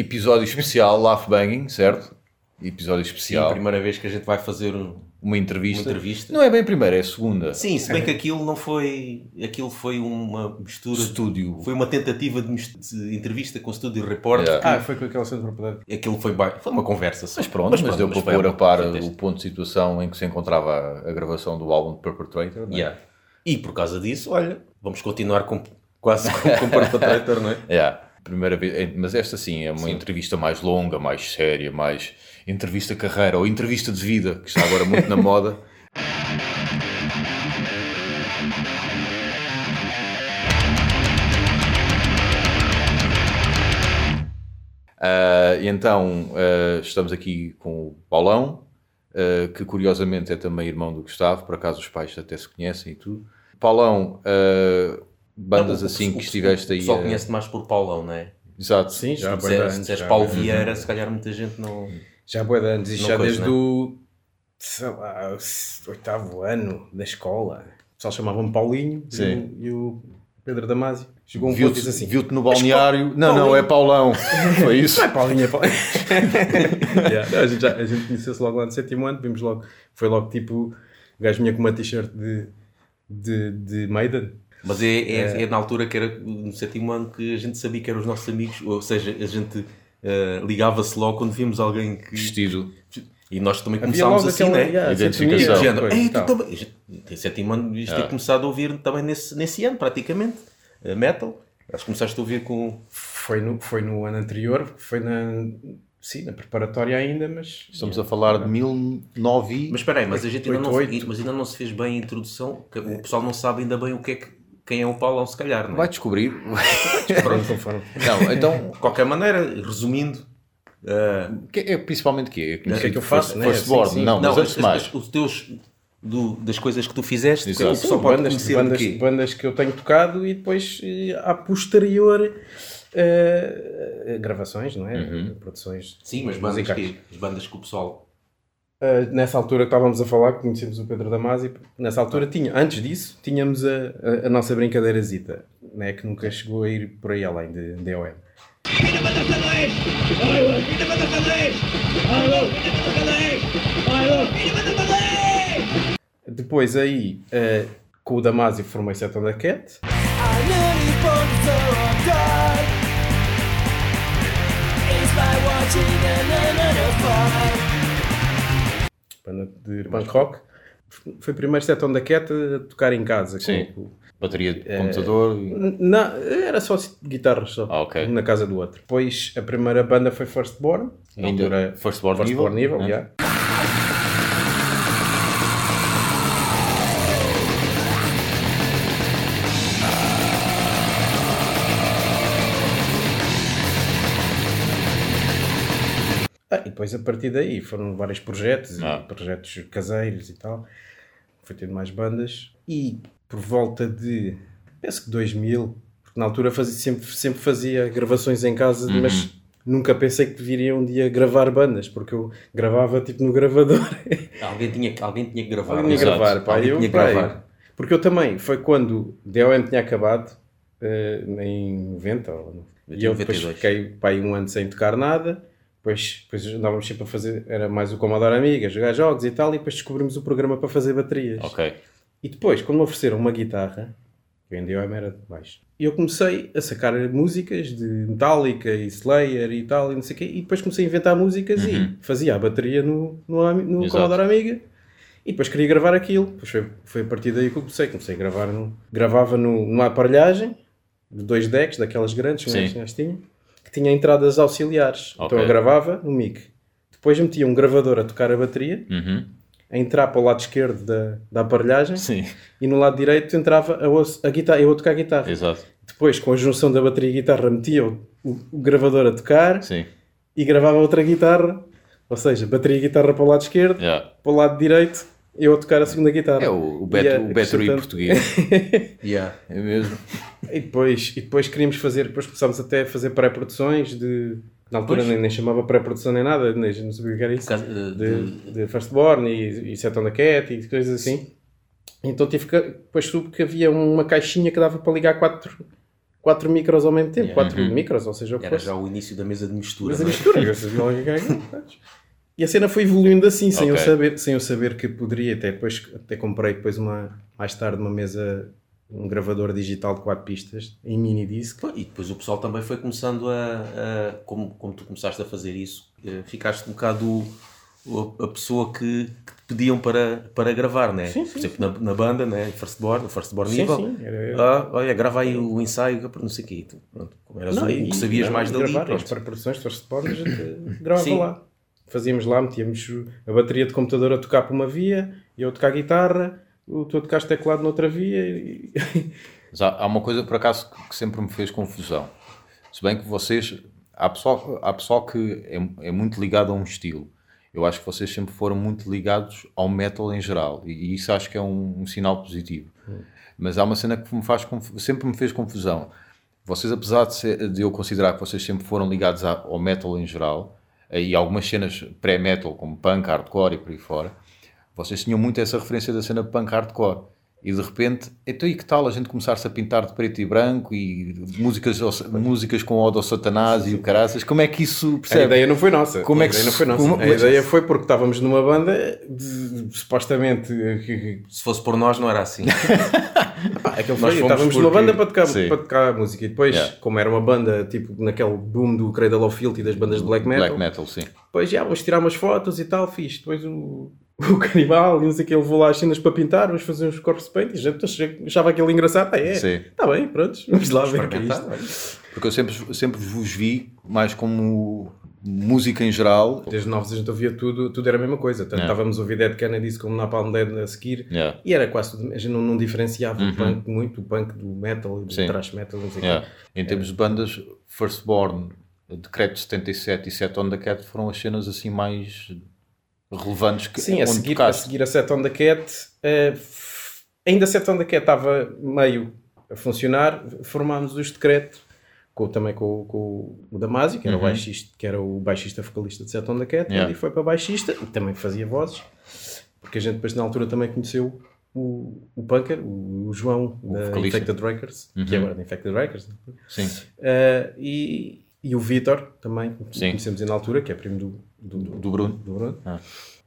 Episódio especial Laugh Banging, certo? Episódio Sim, a especial. primeira vez que a gente vai fazer um- Uma entrevista. uma entrevista. Não é bem a primeira, é a segunda. Sim, se bem que aquilo não foi. Aquilo foi uma mistura. Estúdio. Foi uma tentativa de, de entrevista com estúdio repórter. Yeah. Ah, foi com aquela cena de propriedade. Aquilo foi, foi uma conversa. só. Mas pronto, mas, deu para pôr a par o ponto de situação em que se encontrava a, a gravação do álbum de Perpetrator. não é? Yeah. E por causa disso, olha, vamos continuar com, quase com, com Perpetrator, não é? Yeah. Primeira vez, é- mas esta sim é uma entrevista mais longa, mais séria, mais entrevista carreira ou entrevista de vida, que está agora muito na moda. E então ah, estamos aqui com o Paulão, ah, que curiosamente é também irmão do Gustavo, por acaso os pais até se conhecem e tudo. Paulão, bandas Não, o- assim o- que estiveste aí. pessoal a- conhece mais por Paulão, não é? Exato. Sim, já Se disseres- anos, se disseres já. Paulo Vieira, se calhar muita gente não. Já bué de Não já coisa, desde né? o sei lá, o oitavo ano da escola. O pessoal chamava-me Paulinho e Sim. o- e o Pedro Damasio. Chegou um e Viu-te disse assim: viu-te no balneário. Não, não, Paulinho. é Paulão. Foi isso? Não é Paulinho, é Paulinho. Yeah, não, a gente, já, a gente conheceu-se logo lá no sétimo ano, vimos logo. Foi logo tipo: o gajo vinha com uma t-shirt de, de, de Maiden. Mas é, é, é na altura que era no sétimo ano que a gente sabia que eram os nossos amigos, ou seja, a gente eh, ligava-se logo quando víamos alguém que. Vestido. E nós também Havia começámos assim, aquela né? yeah, Identificação. De género, coisa, Ei, tu também. Sétimo ano, isto ter Ah. começado a ouvir também nesse, nesse ano, praticamente. eh, metal. Acho que começaste a ouvir com. Foi no, foi no ano anterior, foi na, sim, na preparatória ainda, mas Estamos a falar de 1009 e... Mas espera aí, mas a gente ainda não, mas ainda não se fez bem a introdução. O pessoal não sabe ainda bem o que é que, quem é o Paulão, se calhar, não é? Vai descobrir. pronto, não foram. Não, então, De qualquer maneira, resumindo. eh, que é principalmente o quê? O que é que eu faço, né? First Sim, sim. Não, mas não, antes de mais. os teus. do- das coisas que tu fizeste, Exato. pessoal pode bandas, conhecer bandas, bandas que eu tenho tocado e depois eh, a posterior eh, gravações, não é? Uhum. Produções Sim, mas bandas que, as bandas que o pessoal. Uh, nessa altura que estávamos a falar, que conhecemos o Pedro Damasi, nessa altura tinha, antes disso, tínhamos a, a, a nossa brincadeirazita, né, que nunca chegou a ir por aí além de DOM. Depois aí, uh, com o Damasi formei Seton da Cat, de punk rock. Foi o primeiro Seton da Cat a tocar em casa. Sim. com- Bateria de É. computador. Não, era só guitarras só. Ah, ok. Na casa do outro. Depois a primeira banda foi Firstborn. Ainda altura, Firstborn Firstborn Evil, Evil, né? yeah. Depois a partir daí foram vários projetos, Ah. projetos caseiros e tal. Foi tendo mais bandas. E por volta de, penso que 2000, porque na altura fazia, sempre, sempre fazia gravações em casa, Uhum. mas nunca pensei que viria um dia gravar bandas, porque eu gravava tipo no gravador. Alguém tinha, alguém tinha que gravar. Alguém tinha que gravar, pá. Alguém Eu, tinha pá, gravar. Porque eu também, foi quando DOM tinha acabado, eh, em 90, ou- e eu depois 92. fiquei pá, um ano sem tocar nada. Depois, depois andávamos sempre a fazer, era mais o Commodore Amiga, jogar jogos e tal, e depois descobrimos o programa para fazer baterias. Ok. E depois, quando me ofereceram uma guitarra, que em DOM era de baixo, e eu comecei a sacar músicas de Metallica e Slayer e tal, e não sei o quê, e depois comecei a inventar músicas Uhum. e fazia a bateria no, no, no. Commodore Amiga. E depois queria gravar aquilo. Depois foi, foi a partir daí que eu comecei. Comecei a gravar no, gravava no, numa aparelhagem de dois decks, daquelas grandes que nós tínhamos, que tinha entradas auxiliares. Ok. Então eu gravava no mic. Depois metia um gravador a tocar a bateria, Uhum. a entrar para o lado esquerdo da, da aparelhagem Sim, e no lado direito entrava a, a guitarra, eu a tocar a guitarra. exato. Depois, com a junção da bateria e guitarra, metia o, o- o gravador a tocar Sim. e gravava outra guitarra. Ou seja, bateria e guitarra para o lado esquerdo, Yeah. para o lado direito, eu a tocar a segunda guitarra. É o, o, E Beto, a- o Battery acrescentando- português. Yeah. É mesmo. E depois, e depois queríamos fazer, depois começámos até a fazer pré-produções de. Na altura nem, nem chamava pré-produção nem nada, nem, não sabia o que era isso. Casa- de- de- De, de Firstborn e, e Set on the Cat e coisas assim. Então tive que, depois soube que havia uma caixinha que dava para ligar quatro, quatro micros ao mesmo tempo, Yeah. quatro micros, ou seja, o que Era fosse. já o início da mesa de mistura. Mas a não é? mistura, ganham, sabes? E a cena foi evoluindo assim, sem, eu Ok. saber, sem eu saber que poderia. Até depois até comprei depois uma, mais tarde uma mesa, um gravador digital de quatro pistas em mini disc. E depois o pessoal também foi começando a, a- como, como tu começaste a fazer isso, eh, ficaste um bocado a pessoa que, que te pediam para, para gravar, né? Sim, Por sim, exemplo, na, na banda, né? Firstborn, Firstborn Sim, nível. sim, era- Ah, olha, grava aí o ensaio, não sei o quê. Tu, pronto, como eras Não, o e- que sabias não, mais dali, gravar, As pronto. pré-produções de First Born a gente gravava Sim. lá. Fazíamos lá, metíamos a bateria de computador a tocar por uma via, eu a tocar guitarra, o tu a tocar teclado noutra via. E... Mas há, há uma coisa, por acaso, que, sempre me fez confusão. Se bem que vocês... Há pessoal, há pessoal que é, é muito ligado a um estilo. Eu acho que vocês sempre foram muito ligados ao metal em geral. E, e isso acho que é um, um sinal positivo. Mas há uma cena que me faz, sempre me fez confusão. Vocês, apesar de, ser- de eu considerar que vocês sempre foram ligados a- ao metal em geral, e algumas cenas pré-metal, como punk, hardcore e por aí fora, vocês tinham muito essa referência da cena punk hardcore. E de repente, então e que tal a gente começar-se a pintar de preto e branco e músicas, músicas com ódio ao satanás e o caraças? Como é que isso A percebe? ideia não foi nossa. Como a é que ideia não foi nossa. como- A ideia foi porque estávamos numa banda de- de- supostamente que- Se fosse por nós, não era assim. Pá, aquele Nós foi, fomos estávamos numa porque- banda para tocar, Sim. para tocar música e depois, Yeah. como era uma banda tipo naquele boom do Cradle of Filth e das bandas de black metal, Black metal, sim. depois já vamos tirar umas fotos e tal, fiz. Depois o, o canibal e não sei o que, ele levou lá as cenas para pintar, vamos fazer uns corpos paint e já achava aquele engraçado. Ah, é, Sim. está bem, pronto, vamos lá ver o que é isto. Porque eu sempre, sempre vos vi mais como música em geral. Desde novos a gente ouvia tudo, tudo era a mesma coisa. Tanto Yeah. estávamos a ouvir Dead Kennedys como Napalm Dead a seguir. Yeah. E era quase tudo, a gente não, não diferenciava o punk muito, o punk do metal e do Sim. thrash metal, não sei. Yeah. Em termos de bandas, Firstborn, Decreto 77 e Set on the Cat foram as cenas assim mais relevantes que Sim, a onde seguir, a seguir a Set on the Cat, f- ainda a Set on the Cat estava meio a funcionar, formámos os decreto, com, também com, com o Damasio, que era, o baixista, que era o baixista vocalista de Set on the Cat, Uhum. Yeah. e foi para baixista, e também fazia vozes, porque a gente depois na altura também conheceu o, o Punker, o, o João, da vocalista. Infected Records, que Uhum. agora é da Infected Records, né? Sim. Eh, e, e o Vitor também, que Sim. conhecemos na altura, que é primo do, do, do, Do Bruno. do Bruno. Ah.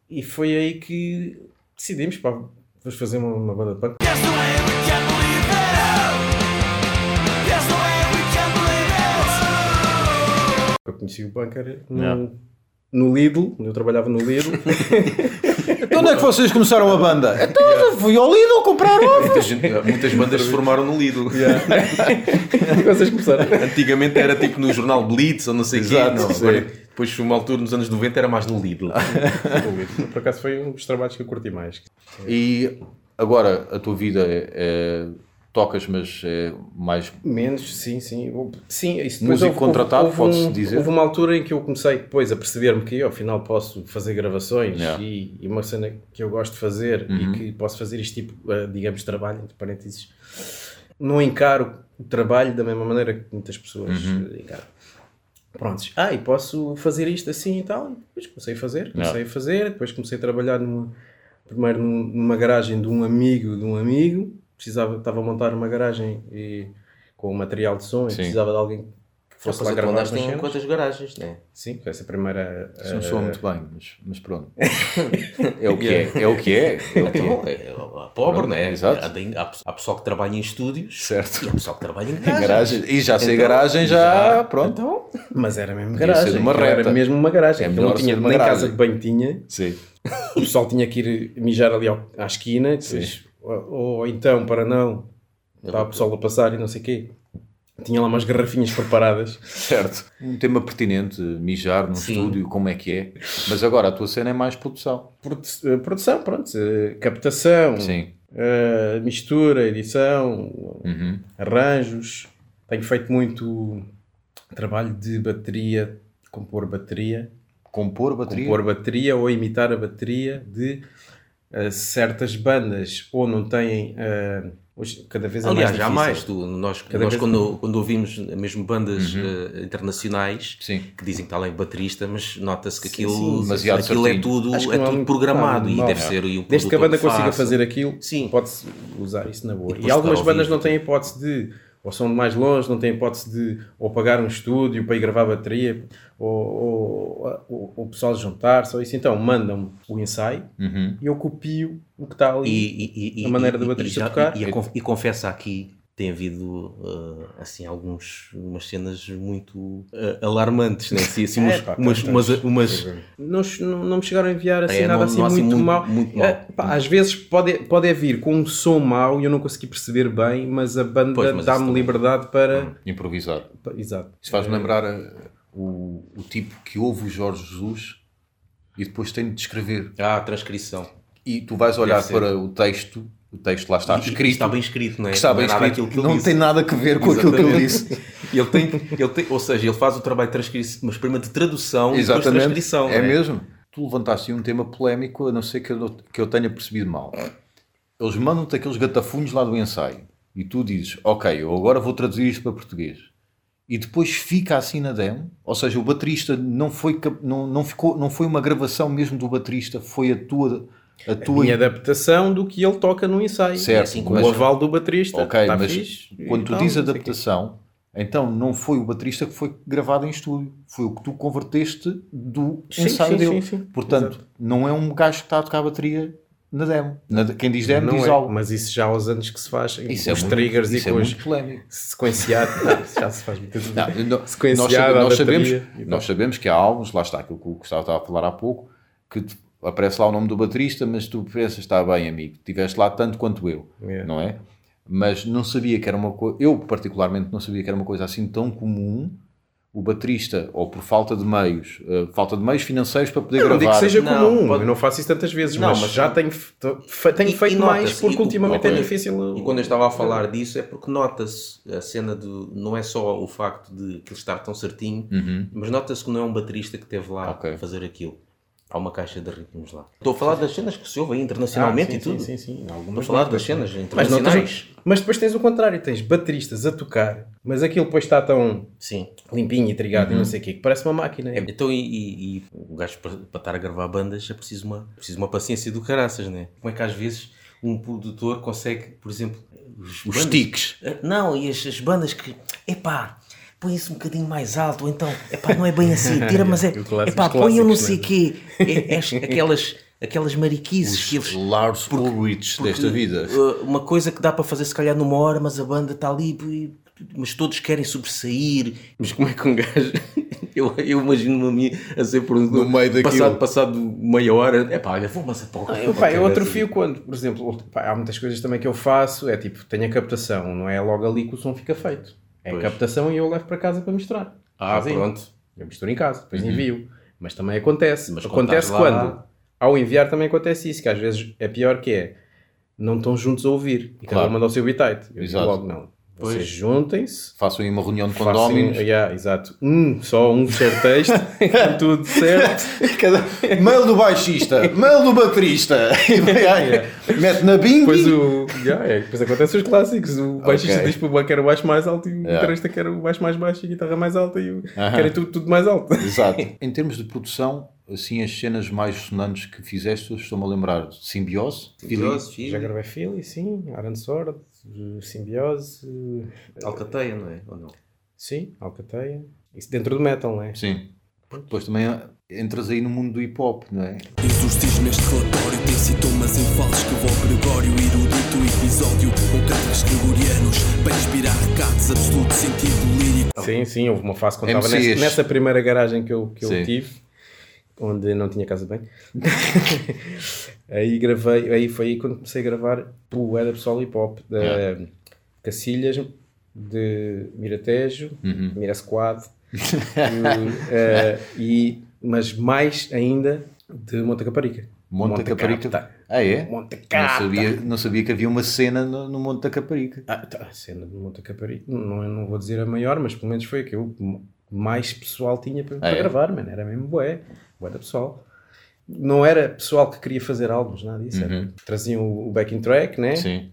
E foi aí que decidimos, pá, vamos fazer uma, uma banda de punk. Eu conheci o bunker no, Yeah. no Lidl, eu trabalhava no Lidl. Então onde é que vocês começaram a banda? Então eu fui ao Lidl comprar ovos. Muita gente- muitas bandas se formaram no Lidl. e vocês começaram. Antigamente era tipo no jornal Blitz ou não sei o quê. Não, agora, depois, uma altura nos anos 90, era mais no Lidl. No Lidl. Por acaso foi um dos trabalhos que eu curti mais. E agora a tua vida é, é- tocas, mas é mais Menos, sim, sim. Houve- Sim, isso Músico contratado, houve pode-se um- dizer. Houve uma altura em que eu comecei depois a perceber-me que eu, afinal posso fazer gravações Yeah. e, e uma cena que eu gosto de fazer Uhum. e que posso fazer este tipo, eh, digamos, de trabalho, entre parênteses. Não encaro o trabalho da mesma maneira que muitas pessoas Uhum. encaram. Prontos, ah, e posso fazer isto assim e tal. Depois comecei a fazer, comecei a fazer, depois comecei a trabalhar numa, primeiro num- numa garagem de um amigo de um amigo, precisava, estava a montar uma garagem e, com material de som e Sim. precisava de alguém que fosse Depois lá gravar andaste umas em cenas. quantas garagens, né? Sim, com essa primeira... Isso não eh, soa muito bem, mas, mas pronto. É o que é, é o que é. é, o que Então, é. é, é pobre, Pronto, né? exato. Há, há, há pessoal que trabalha em estúdios Certo. e há pessoal que trabalha em Em garagens. garagem. E já sei Então, garagem, já, pronto. Então, Mas era mesmo garagem. uma aquilo reta. Era mesmo uma garagem. É Aquilo não melhor tinha ser uma nem garagem. casa de banho tinha. Sim. O pessoal tinha que ir mijar ali ao- à esquina. Depois, ou, ou então, para não, estava o pessoal a passar e não sei o quê. Tinha lá umas garrafinhas preparadas. Certo. Um tema pertinente, mijar num Sim. estúdio, como é que é. Mas agora a tua cena é mais produção. Produ- eh, produção, pronto. eh, Captação, eh, mistura, edição, Uhum. arranjos. Tenho feito muito trabalho de bateria, compor bateria. Compor bateria. compor bateria ou imitar a bateria de certas bandas ou não têm eh, hoje cada vez é aliás, mais já difícil. mais. Tu, nós Cada nós vez- quando, quando ouvimos mesmo bandas eh, internacionais Sim. que dizem que está lá em baterista, mas nota-se que Sim, aquilo, sim, demasiado aquilo é tudo, é não há tudo programado não, e não. deve ser aí um Desde que a banda consiga faça. fazer aquilo, Sim. pode-se usar isso na boa. E E, algumas bandas não têm hipótese de ou são de mais longe, não têm hipótese de ou pagar um estúdio para ir gravar a bateria, ou, ou, o pessoal juntar-se, ou isso. Então mandam-me o ensaio Uhum. e eu copio o que está ali. E, e- e- A maneira do e- baterista tocar. E, e confessa aqui tem havido uh, assim alguns umas cenas muito uh, alarmantes, né? Assim, assim, umas, É, pá, umas, umas, umas- não, não, não me chegaram a enviar assim É, nada não- assim não assim muito, muito- mau. muito mau. É, pá, às vezes pode, pode é vir com um som mau e eu não consegui perceber bem, mas a banda dá-me liberdade para. Improvisar. pa- Exato. Isso faz-me lembrar eh, o, o tipo que ouve o Jorge Jesus e depois tem de descrever. Ah, transcrição. E tu vais olhar para o texto, o texto lá está E- e escrito, Está bem escrito, não é? que está bem não é nada escrito, aquilo que ele não disse. tem nada a ver com aquilo que ele Exatamente. disse. Ele tem, ele tem, ou seja, ele faz o trabalho de transcrição, mas primeiro de tradução e depois de Exatamente. transcrição. É não mesmo. Tu levantaste aí um tema polémico, a não ser que eu, que eu tenha percebido mal. Eles mandam-te aqueles gatafunhos lá do ensaio e tu dizes, ok, eu agora vou traduzir isto para português. E depois fica assim na demo, ou seja, o baterista não foi, não, não ficou, não foi uma gravação mesmo do baterista, foi a tua, a tua minha adaptação do que ele toca no ensaio. Certo, É assim, com mas- o aval do baterista. Ok, mas fixe, quando tu tal, dizes adaptação, então não foi o baterista que foi gravado em estúdio, foi o que tu converteste do Sim, ensaio sim, dele. sim. Portanto, Exato. não é um gajo que está a tocar a bateria na demo. Na- quem diz demo Não diz é, algo. mas isso já há uns anos que se faz Isso com é os muito- triggers e é com os muito polémico. sequenciado. Não, já se faz vezes. Não, não, nós, Sequenciado sabe- à nós sabemos, nós sabemos que há álbuns, lá está aquilo que o Gustavo estava a falar há pouco, que aparece lá o nome do baterista, mas tu pensas, está bem, amigo, estiveste lá tanto quanto eu, Yeah. não é? Mas não sabia que era uma coisa, eu particularmente não sabia que era uma coisa assim tão comum o baterista, ou por falta de meios, eh, falta de meios financeiros para poder Eu não digo gravar. que seja Não, comum, pode- eu não faço isso tantas vezes, Não, mas, mas- já tenho, fe- tenho E- feito e mais porque e ultimamente é difícil. E quando eu estava a falar disso é porque nota-se a cena do. Não é só o facto de ele estar tão certinho, Uhum. mas nota-se que não é um baterista que esteve lá Ok. a fazer aquilo. Há uma caixa de ritmos lá. Estou a falar das cenas que se ouve aí internacionalmente Ah, sim, e tudo. Sim, sim, sim. Estou Algumas a falar das cenas Mas, internacionais. notas, mas depois tens o contrário, tens bateristas a tocar, mas aquilo depois está tão Sim. limpinho e trigado e não sei o quê, que parece uma máquina. É, Então, e, e- e o gajo para, para estar a gravar bandas é preciso uma, preciso uma paciência do caraças, né? Como é que às vezes um produtor consegue, por exemplo, os, Os bandas- sticks. Ah, Não, e as, as bandas que, epá, põe isso um bocadinho mais alto, ou então, epá, não é bem assim, tira, mas é, O epá, os põe eu não clássicos, sei né? quê. É, é as- aquelas, aquelas mariquices que eles. Lars Ulrich desta vida. Uh, uma coisa que dá para fazer se calhar numa hora, mas a banda está ali, mas todos querem sobressair. Mas como é que um gajo. Eu, eu imagino-me a mim a ser por No meio daquilo. Passado, passado meia hora, é pá, olha, vou mas a tocar. Eu, pá, eu atrofio quando, por exemplo, pá, há muitas coisas também que eu faço, é tipo, tenho a captação, não é logo ali que o som fica feito. É Pois. captação e eu levo para casa para misturar. Ah, pronto. Eu misturo em casa, depois envio. Mas também acontece. Mas quando acontece estás lá- quando, ao enviar também acontece isso, que às vezes é pior que é, não estão juntos a ouvir. E cada Claro. um manda o seu bitite. Eu digo Exato. logo, não. Vocês Pois. juntem-se, Façam aí uma reunião de façam, condóminos. yeah, exato, um, só um fechar texto, com tudo certo. Cada- Mail do baixista, mail do baterista. Aí, Mete na Bing. Depois, o, yeah, é, depois acontecem os clássicos. O baixista Ok. diz para o banco que era o baixo mais alto e o Yeah. guitarrista quer o baixo mais baixo e a guitarra mais alta e o, Aham. querem tudo, tudo mais alto. Exato. Em termos de produção, assim, as cenas mais sonantes que fizeste, estou-me a lembrar de Simbiose. Simbiose, Já gravei Philly, sim, Iron Sword, Simbiose, eh, Alcateia, não é? Ou não? sim, Alcateia. Isso dentro do metal, não é? Sim. Depois também entras aí no mundo do hip hop, não é? Neste relatório tem sintomas em falsos que o Gregório erudito episódio com gregorianos para inspirar recados absoluto sentido lírico Sim, sim, houve uma fase quando estava nessa, nessa primeira garagem que eu, que eu Sim. tive, onde não tinha casa de banho. aí gravei, aí foi aí quando comecei a gravar o Era Pessoal Hip Hop, da Yeah. Cacilhas, de Miratejo, Uhum. Mira Squad, e, e, mas mais ainda de Monte Caparica. Monte, da Caparica. Capta. Ah, é? Monte Não sabia, não sabia que havia uma cena no, no Monte da Caparica. Ah, tá, a cena de Monte Caparica, não, não vou dizer a maior, mas pelo menos foi a que eu mais pessoal tinha para, para é? gravar, mano. Era mesmo bué, bué da pessoal. Não era pessoal que queria fazer álbuns, nada disso. era- traziam o o backing track, né? Uhum. Sim.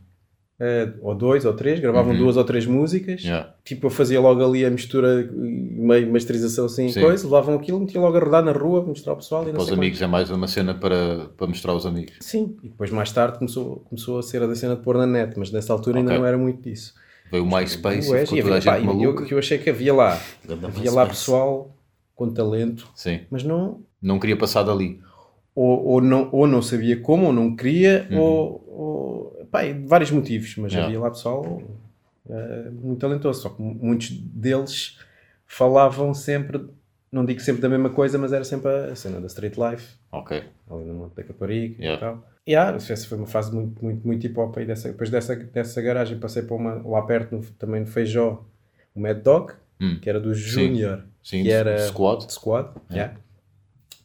Eh, ou dois ou três, gravavam duas ou três músicas. Uhum. Yeah. Tipo, eu fazia logo ali a mistura, meio masterização assim, Sim. coisa, levavam aquilo, metia logo a rodar na rua, mostrar ao pessoal e não Para os amigos é mais uma cena para, para mostrar aos amigos. Sim, e depois mais tarde começou, começou a ser a da cena de pôr na net, mas nessa altura ainda Ok. não era muito disso. Veio o MySpace e ficou e toda a gente eu, maluca. que eu achei que havia lá, havia lá pessoal com talento, Sim. mas não, Não queria passar dali. Ou, ou não, ou não sabia como, ou não queria, ou, ou pá, vários motivos, mas Yeah. havia lá pessoal eh, muito talentoso, só que muitos deles falavam sempre, não digo sempre da mesma coisa, mas era sempre a cena da street life, Ok. ali no Monte da Caparica Yeah. e tal. E ah, essa foi uma fase muito, muito, muito hip hop aí dessa, depois dessa, dessa garagem passei para uma lá perto, no- também no Feijó, o Mad Dog, Hum. que era do Junior, Sim, que era Squad. Squad, yeah.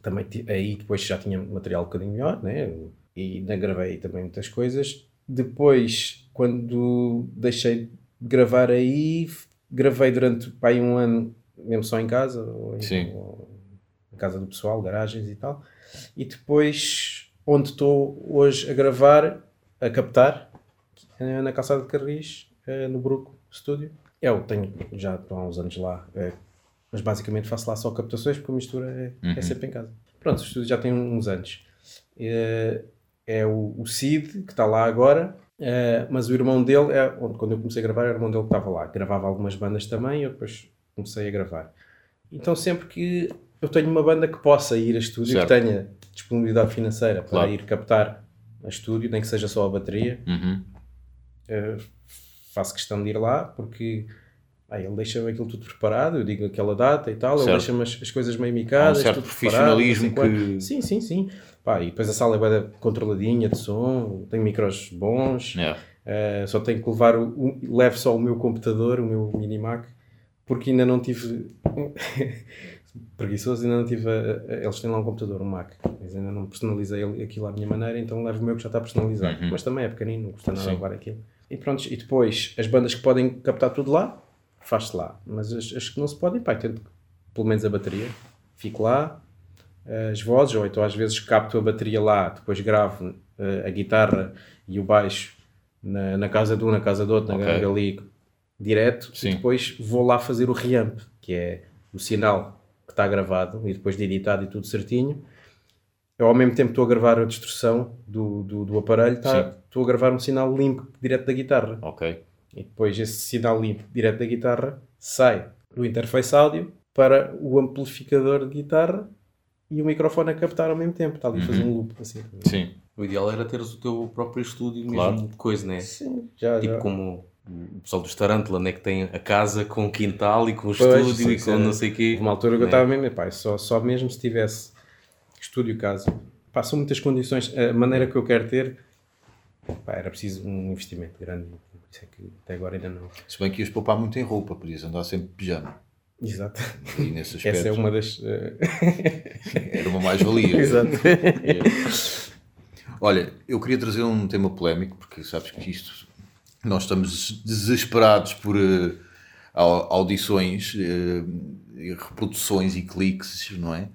Também aí depois já tinha material um bocadinho melhor, né? E ainda gravei também muitas coisas. Depois, quando deixei de gravar aí, gravei durante pá, aí um ano mesmo só em casa, ou em, ou em casa do pessoal, garagens e tal. E depois, onde estou hoje a gravar, a captar, eh, na calçada de Carris, eh, no Bruco Studio. Eu tenho, já estou há uns anos lá, eh, mas basicamente faço lá só captações porque a mistura é, é sempre em casa. Pronto, o estúdio já tem uns anos. É, é o, o Cid, que está lá agora, eh, mas o irmão dele, é, onde, quando eu comecei a gravar, era o irmão dele que estava lá. Gravava algumas bandas também e eu depois comecei a gravar. Então sempre que eu tenho uma banda que possa ir a estúdio, Certo. que tenha disponibilidade financeira para Claro. ir captar a estúdio, nem que seja só a bateria, Uhum. eh, faço questão de ir lá porque ah, ele deixa-me aquilo tudo preparado, eu digo aquela data e tal, ele Certo. deixa-me as, as coisas meio micadas, Há um certo profissionalismo que- Sim, sim, sim. Pá, e depois a sala é bué controladinha de som, tem micros bons, Yeah. eh, só tenho que levar, o, o- levo só o meu computador, o meu mini Mac, porque ainda não tive... preguiçoso, ainda não tive. a- a- eles têm lá um computador, um Mac, mas ainda não personalizei ele- aquilo à minha maneira, então levo o meu que já está personalizado. Mas também é pequenino, não custa nada Sim. levar aquilo. E pronto, e depois as bandas que podem captar tudo lá, faz-se lá. Mas as, as que não se podem, pá, tento pelo menos a bateria, fico lá, as vozes, ou então às vezes capto a bateria lá, depois gravo eh, a guitarra e o baixo na, na casa de um, na casa do outro, na Ok. garganta ali, direto, Sim. e depois vou lá fazer o reamp, que é o sinal que está gravado e depois de editado e tudo certinho. Eu ao mesmo tempo estou a gravar a distorção do, do, do aparelho, tá, estou a gravar um sinal limpo direto da guitarra. Ok. E depois esse sinal limpo direto da guitarra sai do interface áudio para o amplificador de guitarra e o microfone a captar ao mesmo tempo. Está ali a fazer um loop assim. Sim. O ideal era teres o teu próprio estúdio Claro. mesmo de coisa, né? Sim, já, Tipo já. como o pessoal dos Tarantula, né? Que tem a casa com quintal e com Pois, estúdio sim, e com sim. não sei o quê. Uma altura que eu né? estava mesmo, pá, só, só mesmo se tivesse estúdio casa. Pá, são muitas condições. A maneira que eu quero ter, pá, era preciso um investimento grande. Isso é que até agora ainda não. Se bem que ias poupar muito em roupa, podias andar sempre de pijama. Exato. E nesse aspecto Essa é uma das. eh, era uma mais-valia. Exato. Olha, eu queria trazer um tema polémico, porque sabes que isto. Nós estamos desesperados por au- audições, e reproduções e cliques, não é?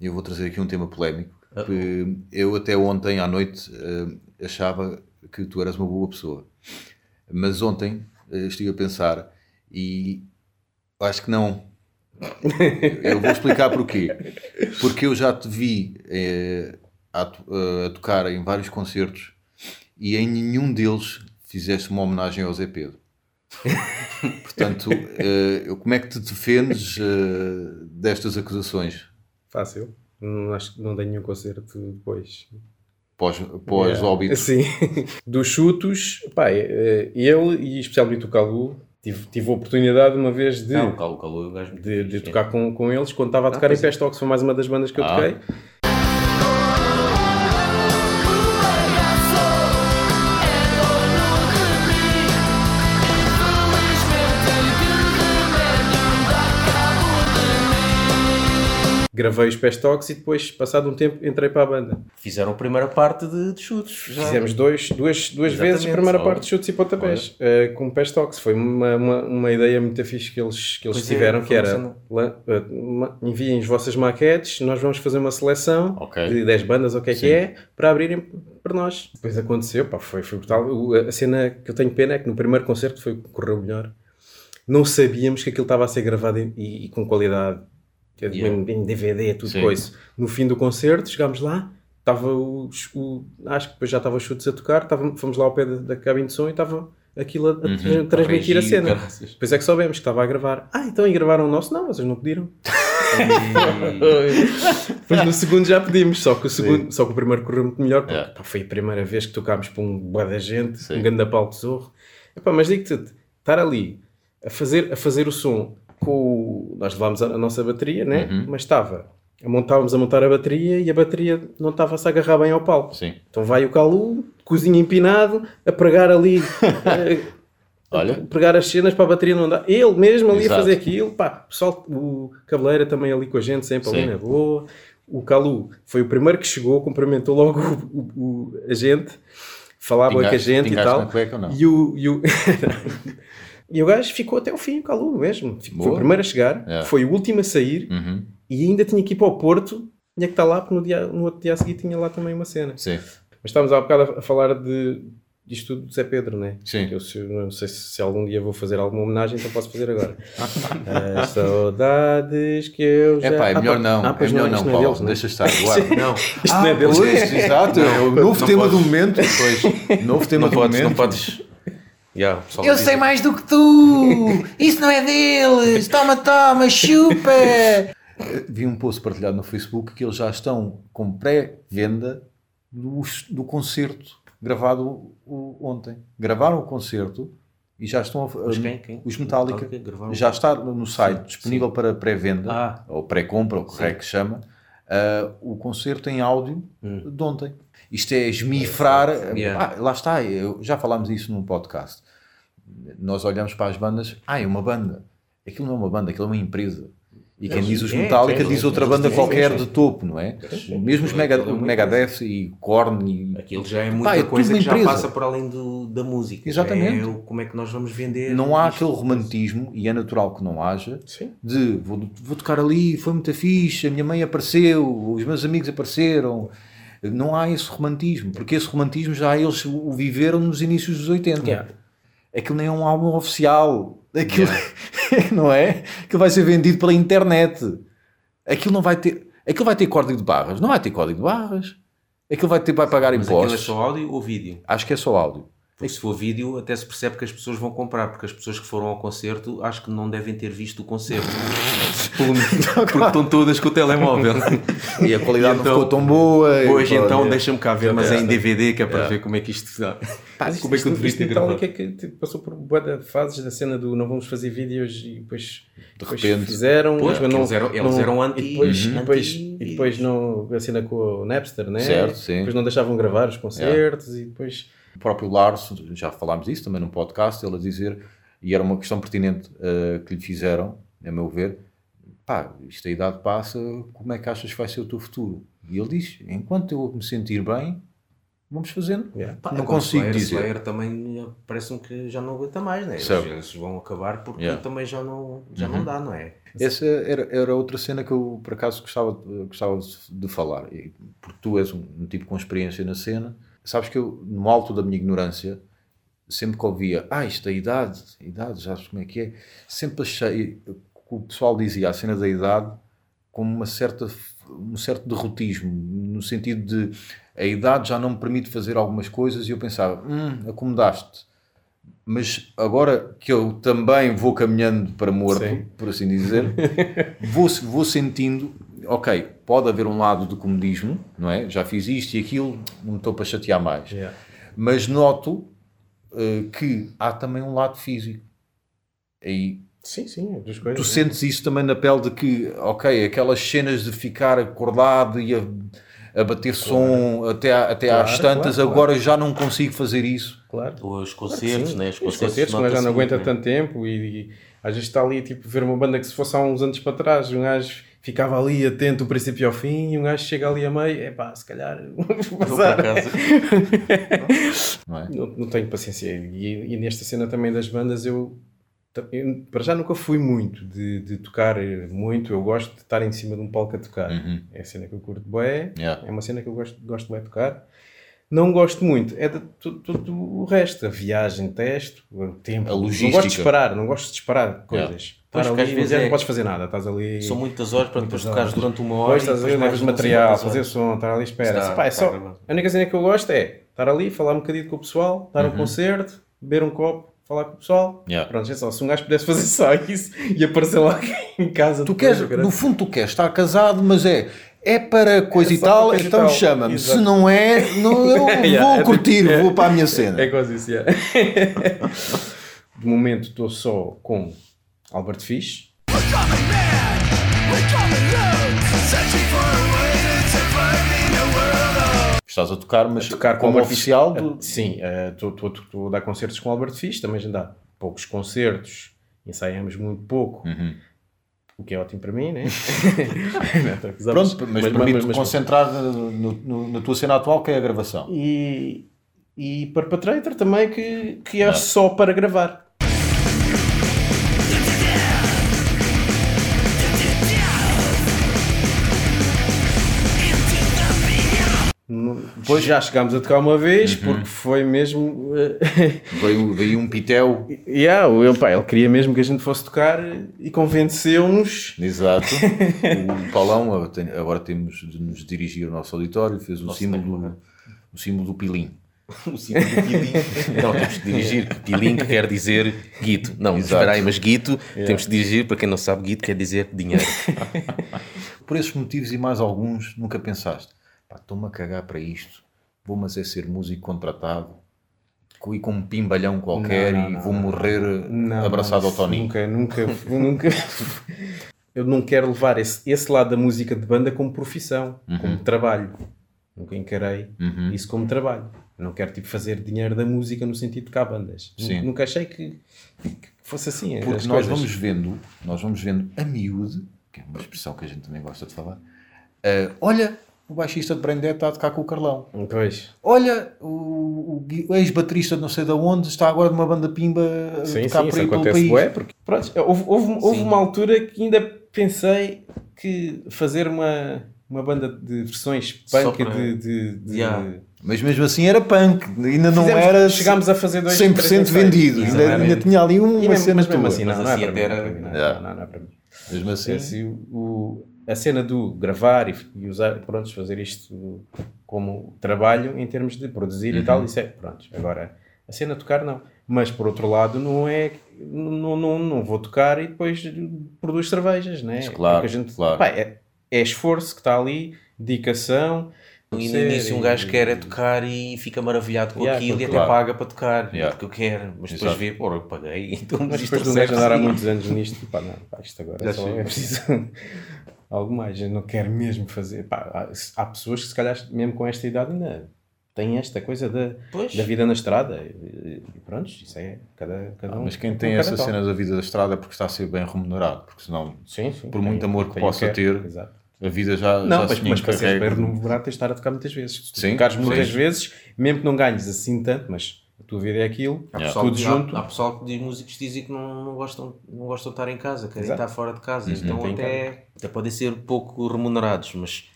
Eu vou trazer aqui um tema polémico. que eu até ontem à noite eh, achava que tu eras uma boa pessoa. Mas ontem eh, estive a pensar e acho que não. Eu vou explicar porquê. Porque eu já te vi eh, a, eh, a tocar em vários concertos e em nenhum deles fizeste uma homenagem ao Zé Pedro. Portanto, eu- como é que te defendes destas acusações? Fácil. Não, acho que não tenho nenhum concerto depois. Pós, pós Yeah. Sim. Dos chutos, pá, eh, ele e especialmente o Calu, tive, tive a oportunidade uma vez de, Não, Calo, Calo é de, de tocar com, com eles quando estava a tocar em pois é. Pestox, foi mais uma das bandas que eu Ah. Gravei os Pestox e depois, passado um tempo, entrei para a banda. Fizeram a primeira parte de, de chutes. Já. Fizemos dois, duas, duas Exatamente. vezes a primeira Olha. parte de chutes e pontapés eh, com Pestox. Foi uma, uma, uma ideia muito fixe que eles, que eles Pois é, tiveram, que foi uma era ma- enviem as vossas maquetes, nós vamos fazer uma seleção Ok. de 10 bandas, ou o que é que Sim. é, para abrirem para nós. Depois aconteceu, pá, foi, foi brutal. O- A cena que eu tenho pena é que no primeiro concerto foi o que correu melhor. Não sabíamos que aquilo estava a ser gravado e, e com qualidade que é Yeah. em, em DVD, tudo Sim. coisa. No fim do concerto, chegámos lá, estava o, o- acho que depois já estava os chutes a tocar, estava, fomos lá ao pé da, da cabine de som e estava aquilo a, a tra- transmitir a Regi, cena. caraças. Depois é que soubemos que estava a gravar. Ah, então e gravaram o nosso? Não, vocês não pediram. Depois no segundo já pedimos, só que o, segundo, só que o primeiro correu muito melhor, porque Yeah. pá, foi a primeira vez que tocámos para um boa da gente, Sim. um grande pau de zorro. Epá, mas digo-te, estar ali a fazer, a fazer o som com. Nós levámos a, a nossa bateria, né? Uhum. Mas estava... a Estávamos a montar a bateria e a bateria não estava a se agarrar bem ao palco. Sim. Então vai o Calu, cozinha empinado, a pregar ali, eh, Olha. a pregar as cenas para a bateria não andar. Ele mesmo ali Exato. a fazer aquilo, pá, o, pessoal, o Cabeleira também ali com a gente, sempre ali Sim. na boa. O Calu foi o primeiro que chegou, cumprimentou logo o, o- o- a gente, falava com a gente e tal. cueca ou não? E o, e, o... e o gajo ficou até o fim, o Calu mesmo. Foi o primeiro a chegar, É. foi o último a sair Uhum. e ainda tinha que ir para o Porto. Tinha que estar lá, porque no, dia, no outro dia a seguir tinha lá também uma cena. Sim. Mas estávamos há bocado a, a falar de, disto tudo do Zé Pedro, né? Sim. Eu se- não sei se, se algum dia vou fazer alguma homenagem, então posso fazer agora. As saudades que eu já... É pá, é melhor pá, não. ah, é melhor isto não, é Paulo. deles, né? Deixa estar. Guarda. Não, Isto não é deles. Pois, exato. é o novo não tema podes. do momento. Pois. Novo tema não do podes, momento. não podes. Yeah, o Eu sei mais do que tu! Isso não é deles! Toma, toma, chupa! Vi um post partilhado no Facebook que eles já estão com pré-venda do, do concerto gravado o- ontem. Gravaram o concerto e já estão a, Mas quem? quem? os Metallica. Metallica gravaram? Já está no site disponível para pré-venda Ah. ou pré-compra, ou que é que se chama, ah, o concerto em áudio de ontem. Isto é esmifrar. Yeah. Ah, lá está, eu- já falámos isso num podcast. Nós olhamos para as bandas, ah, é uma banda. Aquilo não é uma banda, aquilo é uma empresa. E quem diz os é, Metallica sim, diz outra banda qualquer de topo, não é? Mesmo os Mega, é Megadeth e Korn e Aquilo já é muita Pá, é coisa que já passa por além do, da música. Exatamente. É o- como é que nós vamos vender. não há aquele romantismo, e é natural que não haja, Sim. de vou, vou tocar ali, foi muito fixe, a minha mãe apareceu, os meus amigos apareceram. Não há esse romantismo, porque esse romantismo já eles o viveram nos inícios dos 80. Yeah. Aquilo nem é um álbum oficial. Aquilo, não é? Aquilo vai ser vendido pela internet. Aquilo não vai ter. Aquilo vai ter código de barras. Não vai ter código de barras. Aquilo vai, ter, vai pagar Mas aquilo é impostos. só áudio ou vídeo? Acho que é só áudio. Porque se for vídeo, até se percebe que as pessoas vão comprar, porque as pessoas que foram ao concerto acho que não devem ter visto o concerto. porque estão todas com o telemóvel. E a qualidade E não ficou tão boa. e Hoje pá, então deixa-me cá ver, mas é em DVD que é para Yeah. ver como é que isto dá. Mas como é que isto- isto ter Metallica gravado? é que tipo, passou por de fases da cena do não vamos fazer vídeos e depois, depois repente. fizeram. Pois, porque eles eram- eles eram anti- E depois, Uhum. e depois, anti- e depois não, a cena com o Napster, né? Certo, sim. Depois não deixavam gravar os concertos e depois. O próprio Lars, já falámos disso também num podcast, ele a dizer, e era uma questão pertinente eh, que lhe fizeram, a meu ver, pá, isto a idade passa, como é que achas que vai ser o teu futuro? E ele diz, enquanto eu me sentir bem, vamos fazendo. Yeah. Pá, não agora consigo Slayer, dizer. Slayer também parece-me que já não aguenta mais, né? Certo. eles vão acabar porque Yeah. também já não, já não dá, não é? Essa era, era outra cena que eu, por acaso, gostava, gostava de, falar, porque tu és um, um tipo com experiência na cena. Sabes que eu, no alto da minha ignorância, sempre que ouvia, ah, isto é a idade, idade, já sabes como é que é, sempre achei que o pessoal dizia a cena da idade como uma certa, um certo derrotismo, no sentido de a idade já não me permite fazer algumas coisas e eu pensava, hum, acomodaste. Mas agora que eu também vou caminhando para morto, Sim. por assim dizer, vou, vou sentindo, ok, pode haver um lado de comodismo, não é? Já fiz isto e aquilo, não estou para chatear mais. Yeah. Mas noto eh, que há também um lado físico. Aí Sim, sim, as duas coisas. tu né? sentes isso também na pele de que, ok, aquelas cenas de ficar acordado e a, a bater som até, à- até às Claro, tantas, claro, agora já não consigo fazer isso. Claro. Ou os Claro concertos, né? Os Os concertos, concertos, mas já não aguenta né? tanto tempo e, e às vezes está ali tipo ver uma banda que se fosse há uns anos para trás, um gajo ficava ali atento do princípio ao fim e um gajo chega ali a meio, é pá, se calhar vou por passar. Não é? Não, não tenho paciência. E, e nesta cena também das bandas, eu, eu, para já nunca fui muito de, de tocar muito. Eu gosto de estar em cima de um palco a tocar. Uhum. É a cena que eu curto bué. Yeah. É uma cena que eu gosto, gosto bué de tocar. Não gosto muito, é de tudo, tudo o resto, a viagem, teste, o tempo. A Não logística. gosto de disparar, não gosto de disparar coisas. Pois, Estar porque ali, às vezes não é- podes fazer nada, estás ali. São muitas horas para depois tocares durante uma hora. Depois e estás ali, levas não material, fazer som, estar ali espera. Está, Pá, é só, a única cena que eu gosto é estar ali, falar um bocadinho com o pessoal, dar Uhum. um concerto, beber um copo, falar com o pessoal. Yeah. Pronto, é só. Se um gajo pudesse fazer só isso e aparecer lá em casa. Tu queres, no fundo, tu queres estar casado, mas é. É para coisa É e tal, então chama-me. Se não é, não, eu Yeah, vou é curtir, tipo- vou para a minha cena. É quase isso, yeah. De momento estou só com Albert Fish. We're coming mad, we're coming loose, searching for a way to survive in a world of Estás a tocar, mas tocar com como Albert oficial Fish. do. Sim, estou a dar concertos com Albert Fish, também já dá poucos concertos, ensaiamos muito pouco, Uhum. O que é ótimo para mim, né? Pronto, mas, permite-te mas- concentrar no- no- na tua cena atual, que é a gravação. E, e Perpetrator também, que, que é só para gravar. Depois já chegámos a tocar uma vez, porque foi mesmo. eh, Veio, veio um pitel. yeah, o ele, pá, ele queria mesmo que a gente fosse tocar e convenceu-nos. Exato. O Paulão, agora temos de nos dirigir ao nosso auditório, fez o símbolo, do, o símbolo do pilim. O símbolo do Pilim. Não, temos que dirigir. Pilim que quer dizer guito. Não, Exato. espera aí, mas guito, temos que dirigir, para quem não sabe, guito quer dizer dinheiro. Por esses motivos e mais alguns, nunca pensaste, estou-me a cagar para isto, vou mas é ser músico contratado, co- e com um pimbalhão qualquer Não, não, e vou morrer Não, abraçado ao Tony. Nunca, nunca, nunca. Eu não quero levar esse, esse lado da música de banda como profissão, Uhum. como trabalho. Nunca encarei isso como trabalho. Eu não quero tipo, fazer dinheiro da música no sentido de cá bandas. Sim. Nunca achei que, que fosse assim. Porque as nós coisas. vamos vendo, nós vamos vendo a miúde, que é uma expressão que a gente também gosta de falar, eh, olha, o baixista de Brandé está a tocar com o Carlão. Pois. Olha, o, o ex-baterista de não sei de onde está agora numa banda pimba a Sim, tocar sim, por isso aí pelo país. bué, porque pronto, houve, houve, houve uma altura que ainda pensei que fazer uma, uma banda de versões punk para- de, de, de- Yeah. Mas mesmo assim era punk, ainda não Fizemos- era chegámos a fazer dois, 100% três ensaios. vendido, ainda, ainda tinha ali uma mesmo, cena mas mesmo tua. assim, não, Mas não é assim não é para mim, não, não, não é para mim. Mesmo assim, Assim, o- a cena do gravar e, e usar, pronto, fazer isto como trabalho em termos de produzir e tal, isso é, pronto. Agora, a cena tocar não. Mas por outro lado, não é, não, não, não vou tocar e depois produz cervejas, né? Claro, Porque a gente, claro. pá, é, é esforço que está ali, dedicação. E no início um gajo quer é tocar e fica maravilhado com Yeah, aquilo e até claro. paga para tocar, Yeah. porque eu quero, mas depois Exato. vê, pô, eu paguei, então Mas depois de um gajo andar há assim. muitos anos nisto, pá, não, pá, isto agora Já só é preciso algo mais. Eu não quero mesmo fazer. Pá, há, há pessoas que, se calhar, mesmo com esta idade, ainda têm esta coisa da, Pois. da vida na estrada. E, e pronto, isso é cada, cada um. mas quem um tem cada essa cena da vida da estrada é porque está a ser bem remunerado, porque senão Sim, sim. por muito tem- amor que possa que é. ter, Exato. a vida já, Não, já mas, para seres bem remunerado tens de estar a tocar muitas vezes. Se tu Sim, tocares muitas vezes, mesmo que não ganhes assim tanto, mas a tua vida é aquilo, Há Yeah. pessoal, tudo que- junto. há, há pessoal que diz músicos que dizem que não, não, gostam, não gostam de estar em casa, querem Exato. estar fora de casa. Uhum. Então até, até podem ser pouco remunerados, mas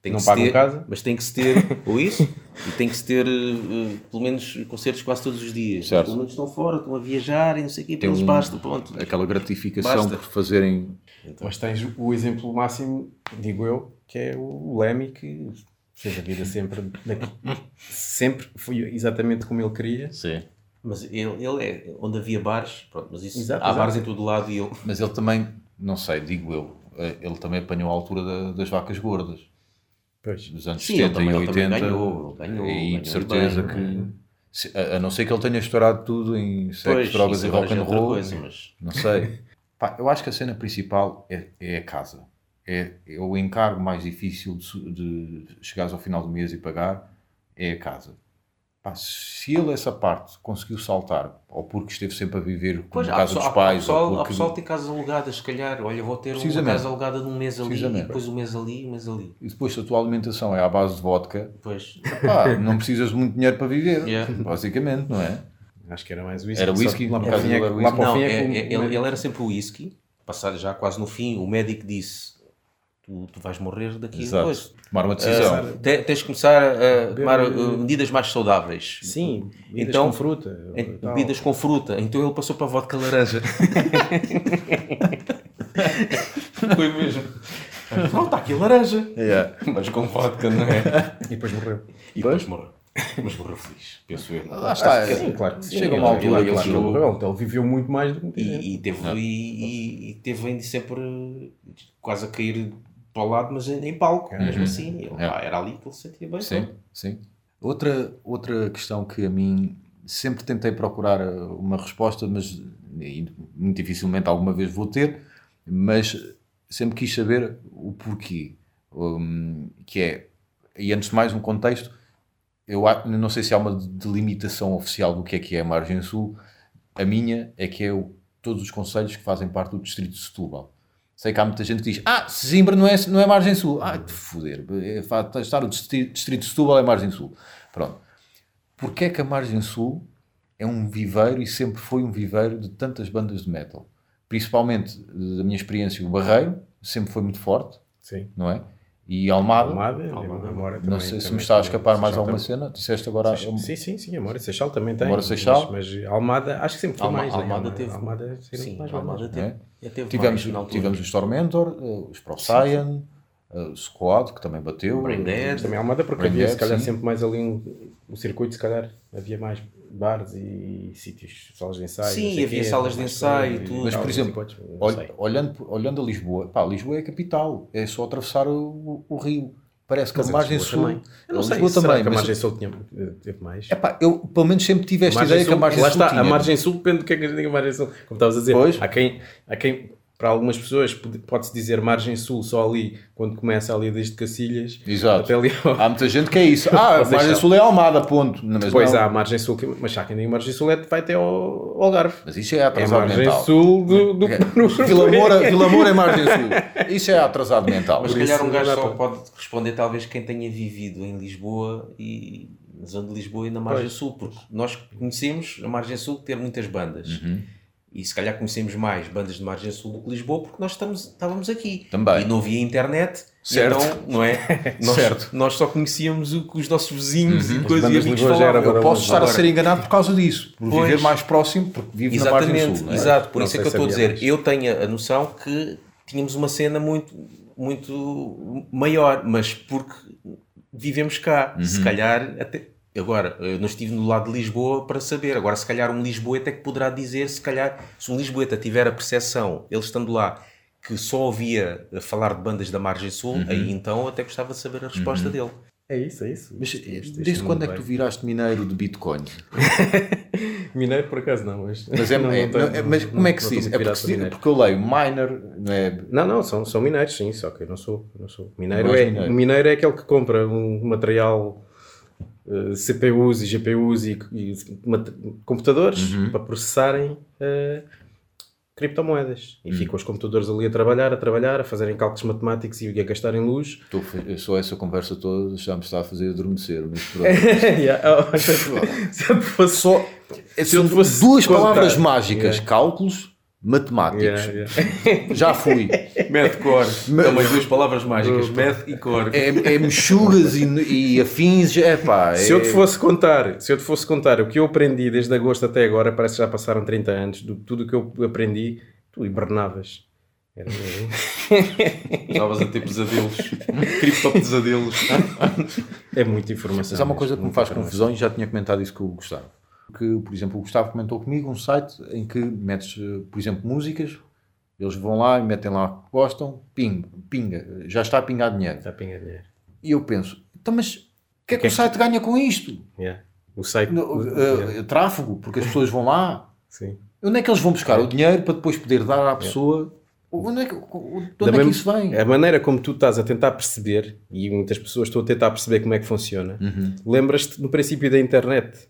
tem Não que se pagam ter, casa? Mas tem que se ter, ou isso, e tem que se ter eh, pelo menos concertos quase todos os dias. Certo. Pelo menos estão fora, estão a viajar e não sei o quê, Tem eles um- basta, pronto. Aquela gratificação Basta. por fazerem. Mas tens o exemplo máximo, digo eu, que é o Lemmy, que fez a vida sempre, daqui- sempre foi exatamente como ele queria. Sim. Mas ele, ele é onde havia bares, pronto, mas isso Exato, há exato. bares em todo lado e ele. Mas ele também, não sei, digo eu, eh, ele também apanhou a altura da- das vacas gordas. Pois. Dos anos Sim, ele 70 também- e ele também 80. ganhou, ganhou, e ganhou de certeza bem, que. se- A, a não ser que ele tenha estourado tudo em sexo, Pois, drogas e agora rock é and roll. coisa, mas- Não sei. Pá, eu acho que a cena principal é, é a casa. É, é o encargo mais difícil de, de chegares ao final do mês e pagar é a casa. Pá, se ele essa parte conseguiu saltar, ou porque esteve sempre a viver com Pois, a casa dos pais, há pessoal, ou porque... pessoal que tem casas alugadas, se calhar, olha, vou ter uma casa alugada num mês ali, e depois um mês ali, um mês ali. E depois se a tua alimentação é à base de vodka, Pois, pá, não precisas de muito dinheiro para viver, Yeah. basicamente, não é? Acho que era mais whisky. Era whisky, lá no para o caso fim é era lá whisky. para o não, é, é é- ele, ele era sempre o whisky, passado já quase no fim, o médico disse, tu, tu vais morrer daqui a Exato. depois. Tomar uma decisão. Ah, te- tens de começar a tomar ah, medidas mais saudáveis. Sim, bebidas Então, com fruta. Em-. Bebidas com fruta. Então ele passou para a vodka laranja. Foi mesmo. Não, está aqui laranja. Yeah. Mas com vodka, não é? E depois morreu. E depois morreu. Mas morreu feliz, penso eu. Lá está. Sim, claro que sim. Chega Ele- uma altura ele, claro, chegou- ele, ele viveu muito mais do que. E, e teve, e- e teve ainda sempre quase a cair para o lado, mas em palco, mesmo assim. Ele, É. pá, era ali que ele se sentia bem. Sim, sim. Outra, outra questão que a mim sempre tentei procurar uh, uma resposta, mas muito dificilmente alguma vez vou ter, mas sempre quis saber o porquê. Um, que é, e antes de mais um contexto, eu não sei se há uma delimitação oficial do que é que é a Margem Sul, a minha é que é o, todos os conselhos que fazem parte do distrito de Setúbal. Sei que há muita gente que diz: Ah, Zimbra não é, não é Margem Sul. Ah, de foder. É, Estar no distri- distrito de Setúbal é Margem Sul. Pronto. Porquê é que a Margem Sul é um viveiro e sempre foi um viveiro de tantas bandas de metal? Principalmente da minha experiência, o Barreiro sempre foi muito forte, Sim. não é? E Almada, Almada, Almada. Amora não também- sei se me está a escapar mais Seixal alguma também. cena. Disseste agora. Sim, Sim, sim, sim, Amora Seixal também tem. Amora Seixal. Mas, mas Almada, acho que sempre foi Alma- mais. né? Almada teve- Almada Sim, mais Almada teve, É. teve Tivemos, mais tivemos os Tormentor, eh, os Procyon, eh, o Squad, que também bateu. Mas também Almada porque Brain havia se calhar sim. sempre mais ali um, o circuito, se calhar havia mais bares e sítios, salas de ensaio. Sim, havia quê, salas de ensaio e tudo. Mas, por exemplo, Olh- olhando, olhando a Lisboa, pá, Lisboa é capital, é só atravessar o, o rio. Parece que Mas a a margem Lisboa sul. também. Eu não a sei, Lisboa será também. que a mas- margem sul tinha, teve mais? Epá, eu pelo menos sempre tive esta ideia que a Sul- margem lá sul está, tinha. a margem sul depende do que é que a gente diga margem sul. Como estavas a dizer, Pois. há quem, há quem, para algumas pessoas, pode- pode-se dizer margem sul só ali, quando começa ali desde Cacilhas Exato. até ali ao... Há muita gente que é isso. Ah, a margem sul é Almada, ponto. Não, Mas, Pois não. há a margem sul, que- mas há quem diga margem sul é, vai até ao Algarve. Mas isso é É a atrasado margem mental. sul do... do... Vila Moura, Vila Moura é margem sul. Isso é atrasado mental. Mas se calhar um gajo só para- pode responder talvez quem tenha vivido em Lisboa e na zona de Lisboa e na margem sul, porque nós conhecemos a margem sul ter muitas bandas. Uhum. E se calhar conhecemos mais bandas de margem sul do que Lisboa porque nós estamos, estávamos aqui. Também. E não havia internet. Certo. Então, não é? Nós, Certo. nós só conhecíamos o que os nossos vizinhos e coisas e amigos falavam. era Eu posso estar a Agora- ser enganado por causa disso, por Pois. viver mais próximo, porque vivo na margem Exatamente, sul. não é? exato. Por Não isso é que eu se estou a dizer. mais. Eu tenho a noção que tínhamos uma cena muito, muito maior, mas porque vivemos cá. Se Uhum. calhar até. Agora, eu não estive no lado de Lisboa para saber. Agora, se calhar um Lisboeta é que poderá dizer, se calhar, se um Lisboeta tiver a percepção, ele estando lá, que só ouvia falar de bandas da Margem Sul, Uhum. aí então eu até gostava de saber a resposta dele. É isso, é isso. Mas Este- este desde quando é que tu viraste mineiro de Bitcoin? Mineiro por acaso não, mas... Mas, é, não, é- não é- mas não- como é que não se diz? É porque, se porque eu leio miner, não é? Não, não, são, são mineiros, sim, só que eu não sou. Não sou. Mineiro, Não é, mineiro. mineiro é aquele que compra um material eh, CPUs e GPUs e, e computadores Uhum. para processarem eh, criptomoedas. E ficam os computadores ali a trabalhar, a trabalhar, a fazerem cálculos matemáticos e a gastarem luz. Eu só essa conversa toda já me está a fazer adormecer. Yeah, oh, se eu fosse Só Se eu fosse duas palavras mágicas: Yeah. cálculos, matemáticos. Yeah, yeah. Já fui. Math core. Também duas palavras mágicas. Math e core. É, é mexugas e, e afins. É pá. Se eu te fosse contar, se eu te fosse contar o que eu aprendi desde agosto até agora, parece que já passaram 30 anos, de tudo o que eu aprendi, tu hibernavas. Estavas a ter pesadelos. Cripto pesadelos. É muita informação. Mas há uma coisa que me faz confusão e já tinha comentado isso com o Gustavo. Que, por exemplo, o Gustavo comentou comigo um site em que metes, eh, por exemplo, músicas, eles vão lá e metem lá o que gostam, ping, pinga, já está a pingar dinheiro. Está a pingar dinheiro. E eu penso, então mas o que é que Que é o site ganha com isto? Yeah. O site. No- o- eh, yeah. tráfego, porque as pessoas vão lá. Sim. Onde é que eles vão buscar o dinheiro para depois poder dar à pessoa? Onde é que, de onde Da é que isso vem? A maneira como tu estás a tentar perceber, e muitas pessoas estão a tentar perceber como é que funciona, Uhum. lembras-te no princípio da internet.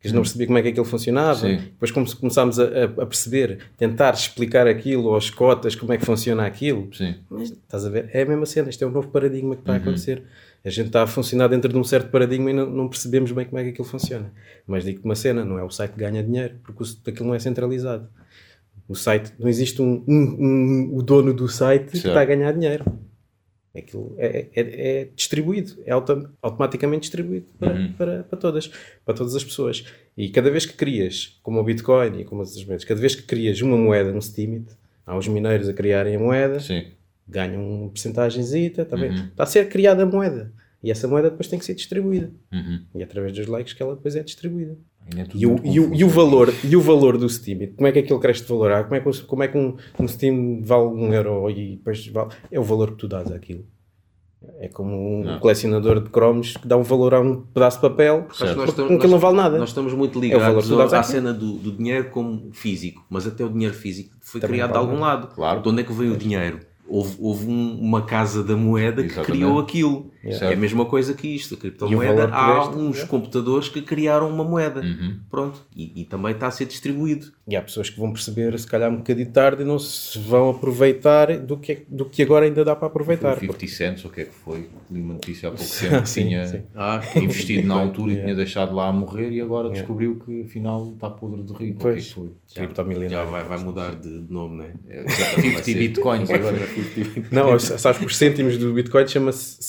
Que a gente não percebia como é que aquilo funcionava. Sim. Depois come- começámos a, a- perceber, tentar explicar aquilo aos cotas, como é que funciona aquilo. Sim. Mas estás a ver? É a mesma cena, isto é um novo paradigma que está Uhum. a acontecer. A gente está a funcionar dentro de um certo paradigma e não, não percebemos bem como é que aquilo funciona. Mas digo-te uma cena, não é o site que ganha dinheiro, porque o, aquilo não é centralizado. O site, não existe um, um- um- o dono do site que Certo. está a ganhar dinheiro. Aquilo é, é- é distribuído, é auto- automaticamente distribuído para, Uhum. para, para todas, para todas as pessoas. E cada vez que crias, como o Bitcoin e como as outras moedas, cada vez que crias uma moeda no Steemit, há os mineiros a criarem a moeda, Sim. ganham uma porcentagenzita, tá bem? Uhum. Está a ser criada a moeda. E essa moeda depois tem que ser distribuída. Uhum. E é através dos likes que ela depois é distribuída. Ainda é tudo E o, e, o, e o valor, e o valor do Steam, como é que aquilo cresce de valor? Ah, Como é que, um- como é que um, um Steam vale um euro e depois vale. É o valor que tu dás àquilo. É como um Não. colecionador de cromos que dá um valor a um pedaço de papel que nós estamos- aquilo não vale nada. Nós estamos muito É ligados que dás à cena do, do dinheiro como físico, mas até o dinheiro físico foi Também criado de algum lado. Claro. De onde é que veio o dinheiro? Houve, houve um- uma casa da moeda que Exatamente. criou aquilo. Certo. É a mesma coisa que isto. A criptomoeda, há deste, uns é. computadores que criaram uma moeda. Uhum. Pronto. E, e também está a ser distribuído. E há pessoas que vão perceber, se calhar um bocadinho tarde, e não se vão aproveitar do que, é- do que agora ainda dá para Foi aproveitar. 50 cents, o que é que foi? Li uma notícia há pouco tempo que Sim, tinha sim. Ah, investido na altura e tinha deixado lá a morrer e agora descobriu que afinal está podre de rico. O que é que Pois. foi? já Criptomilionário. vai, vai mudar de de nome, né? É, 50 bitcoins agora. Não, sabes os cêntimos do Bitcoin chama-se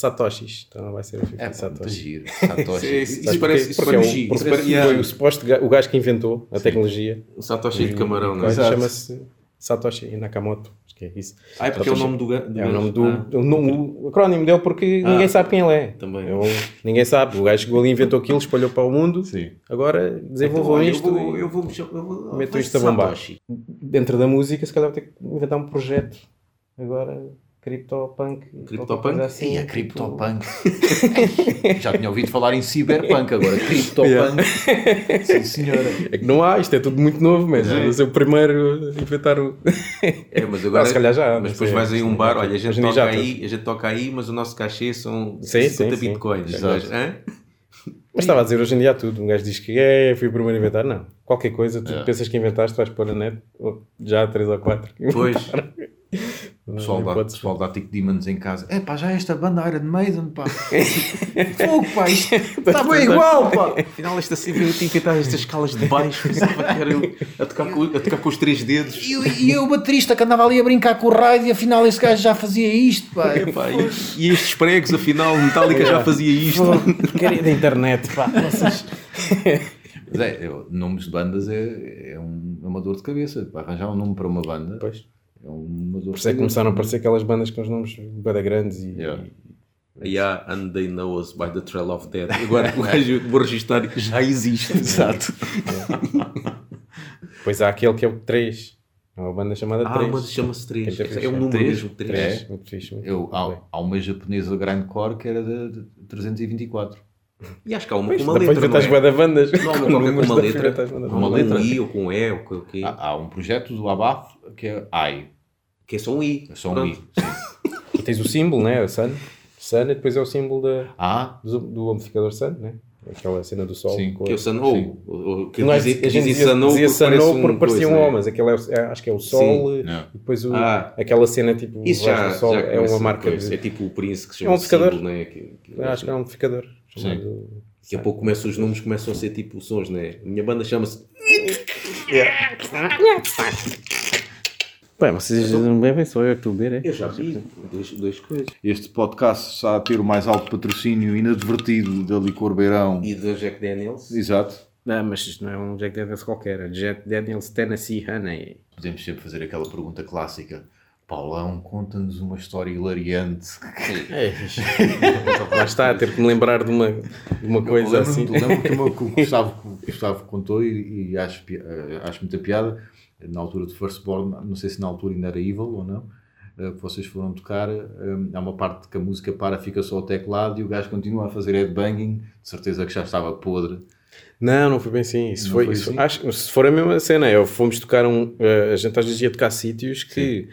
Satoshis. Então vai ser o 50 É, pá, muito Satoshi. giro. Satoshi. Isso Sabes parece- porquê? isso é parece- o, porque parece- foi o suposto ga- o gajo que inventou a tecnologia. O Satoshi de camarão, não é? Chama-se Satoshi Nakamoto. Acho que é isso. Ah, é porque é o nome do, ga- do É o nome do, Ah, o, nome- o acrónimo dele porque ninguém sabe quem ele é. Também. É um- ninguém sabe. O gajo chegou ali, inventou aquilo, espalhou para o mundo. Sim. Agora Então, desenvolvam olha, isto. Eu vou, e eu vou, me chamar- eu vou vai isto a bombar. Satoshi. Dentro da música, se calhar vou ter que inventar um projeto. Agora, CryptoPunk. CryptoPunk? Assim, E a tipo- CryptoPunk. Já tinha ouvido falar em Cyberpunk, agora CryptoPunk. Sim, senhora. É que não há, isto é tudo muito novo, mas É. ser o primeiro a inventar o. É, mas agora. Ah, se calhar já, não Mas depois sei. vais aí um bar, olha, a gente, toca aí, a gente toca aí, mas o nosso cachê são Sim, 50 sim, sim. bitcoins. Exato. Mas, hã? Mas estava a dizer hoje em dia há tudo. Um gajo diz que é, fui o primeiro a inventar. Não. Qualquer coisa, tu É. pensas que inventaste, vais pôr a net, já há 3 ou 4. Pois. O pessoal ser. pessoal dá Tico Demons em casa. É pá, já esta banda Iron Maiden, pá. Fogo, pá, isto está bem igual, pá. Afinal, esta sempre eu tinha que inventar estas escalas de baixo, pensava que era eu a tocar com, a tocar com os três dedos. E, eu- e eu, o baterista, que andava ali a brincar com o raio e afinal esse gajo já fazia isto, pá. Epá, e, e estes pregos, afinal, Metallica já fazia isto. Porcaria da internet, pá. Vocês- Mas é, eu- nomes de bandas é, é um- é uma dor de cabeça. Para arranjar um nome para uma banda Pois. É uma dor Por isso é que começaram a aparecer aquelas bandas com os nomes bada grandes e. Yeah. Yeah, and they know us by the trail of death. Agora o gajo vou registrar já existe. Exato. Depois há aquele que é o 3. É uma banda chamada Ah, 3. mas chama-se 3. Quem tem É um fixe? número Três? mesmo, 3. É, muito fixe. muito Eu, há, há uma japonesa grindcore que era de, de 324. E acho que há uma Pois, com uma depois letra. inventas Não, bué é? da bandas. não, com qualquer com uma letra. Uma Uma letra. letra. Um I ou com um E ou com o quê? Há, há um projeto do Abaf que é AI. Que é só um I. É só um Pronto. I. Sim. E tens o símbolo, né? O Sun. Sun e depois é o símbolo da, Ah, do, do amplificador Sun, né? Aquela cena do sol. Sim, Que é o. Sim. O- Que Não é, dizia, a que gente dizia dizia, Sanou dizia porque porque parecia um homem, mas aquele é, é- acho que é o sol e, e depois o, Ah. aquela cena tipo Isso já, sol já é uma marca coisa. de, É tipo o Prince que se É chama um amplificador. símbolo, né? que, que, acho que é um amplificador chamado Daqui a pouco começam os nomes começam a ser tipo sons, né? A minha banda chama-se. Bem, vocês não bebem, só eu que estou a beber, é? Eu já vi dois, coisas. este podcast está a ter o mais alto patrocínio inadvertido da Licor Beirão. E da Jack Daniels. Exato. Não, mas isto não é um Jack Daniels qualquer, é Jack Daniels Tennessee Honey. Podemos sempre fazer aquela pergunta clássica. Paulão, conta-nos uma história hilariante. É, lá está, a ter que me lembrar de uma, de uma coisa lembro, assim. lembro que o meu- que o Gustavo, que o Gustavo contou e, e acho, eh, acho muita piada. Na altura de Firstborn, não sei se na altura ainda era Evil ou não, eh, que vocês foram tocar. eh, Há uma parte que a música para, fica só o teclado e o gajo continua a fazer headbanging. De certeza que já estava podre. Não, não foi bem assim. Isso Não foi, foi isso- assim? acho, se for a mesma cena, é, fomos tocar um. eh, a gente às vezes ia tocar sítios que,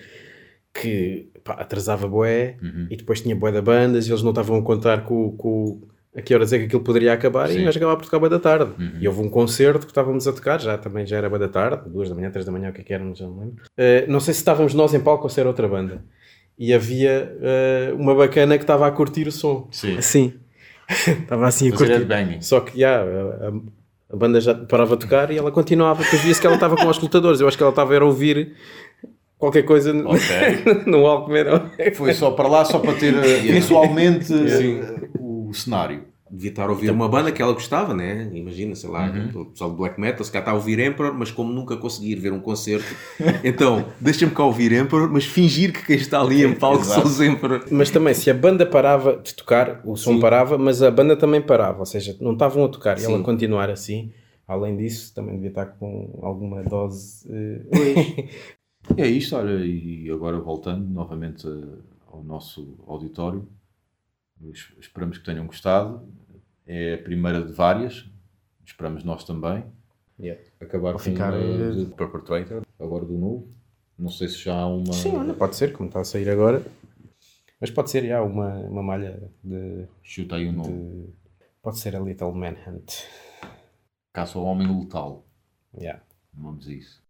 que pá, atrasava boé Uhum. e depois tinha boé da bandas e eles não estavam a contar com, com a que horas é que aquilo poderia acabar Sim. e nós acabava por tocar boé da tarde. Uhum. E houve um concerto que estávamos a tocar, já também já era boé da tarde, duas da manhã, três da manhã, o que é que era, já não lembro. Eh, não sei se estávamos nós em palco ou se era outra banda. E havia eh, uma bacana que estava a curtir o som. Sim. Assim. estava assim a Fazer curtir. Só que, já, a, a- a banda já parava de tocar e ela continuava. Depois via-se que ela estava com os escutadores. Eu acho que ela estava a ouvir qualquer coisa no, Ok. no Walkman. Foi só para lá, só para ter visualmente eh, o cenário. devia estar a ouvir uma banda que ela gostava, né? Imagina, sei lá, o pessoal do black metal, se calhar está a ouvir Emperor, mas como nunca consegui ir ver um concerto, então deixa-me cá ouvir Emperor, mas fingir que quem está ali em palco são os Emperor. Mas também, se a banda parava de tocar, o som parava, mas a banda também parava, ou seja, não estavam a tocar e ela continuar assim. Além disso, também devia estar com alguma dose. eh, é isto, olha, e agora voltando novamente ao nosso auditório, esperamos que tenham gostado. É a primeira de várias, esperamos nós também. yeah. Acabar com ficar, eh, de Perpetrator, agora do novo. Não sei se já há uma. Sim, olha, pode ser, como está a sair agora. Mas pode ser, já, uma, uma malha de, Chuta aí o nome. de- Pode ser a Little Manhunt. Caça ao Homem Letal. Yeah. Vamos a isso.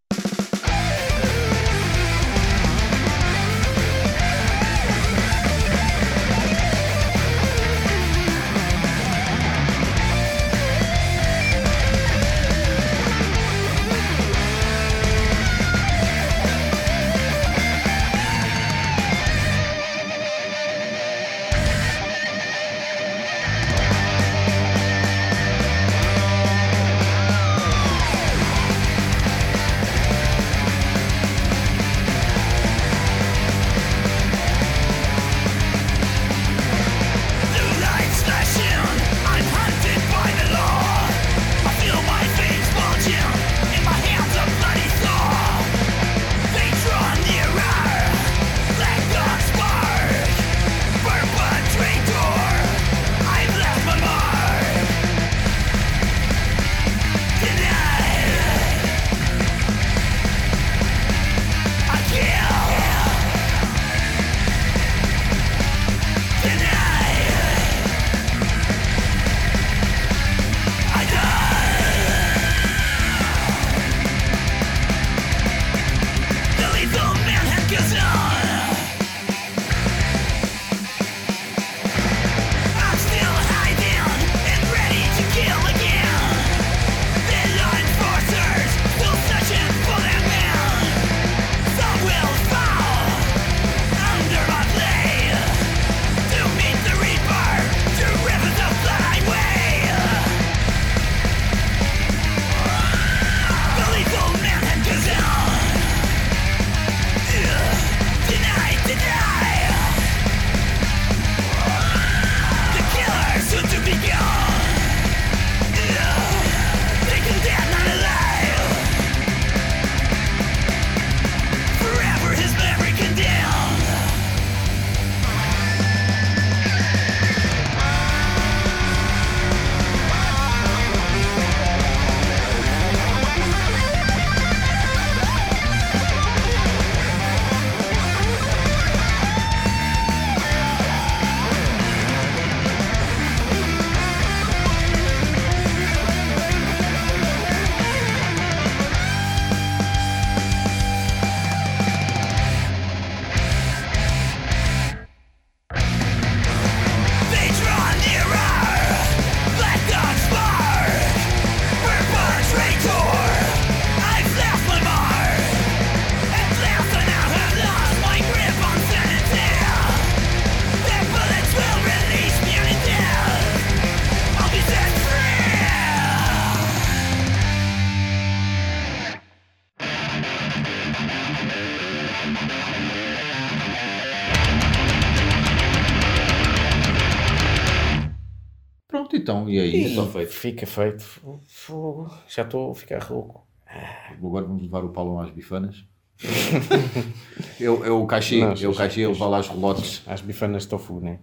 Feito. Fica feito. Fogo. Já estou a ficar rouco. Agora vamos levar o Paulo às bifanas. eu, eu caixei, Não, eu caixei, ele vai lá às relotes. Às bifanas de tofu, né?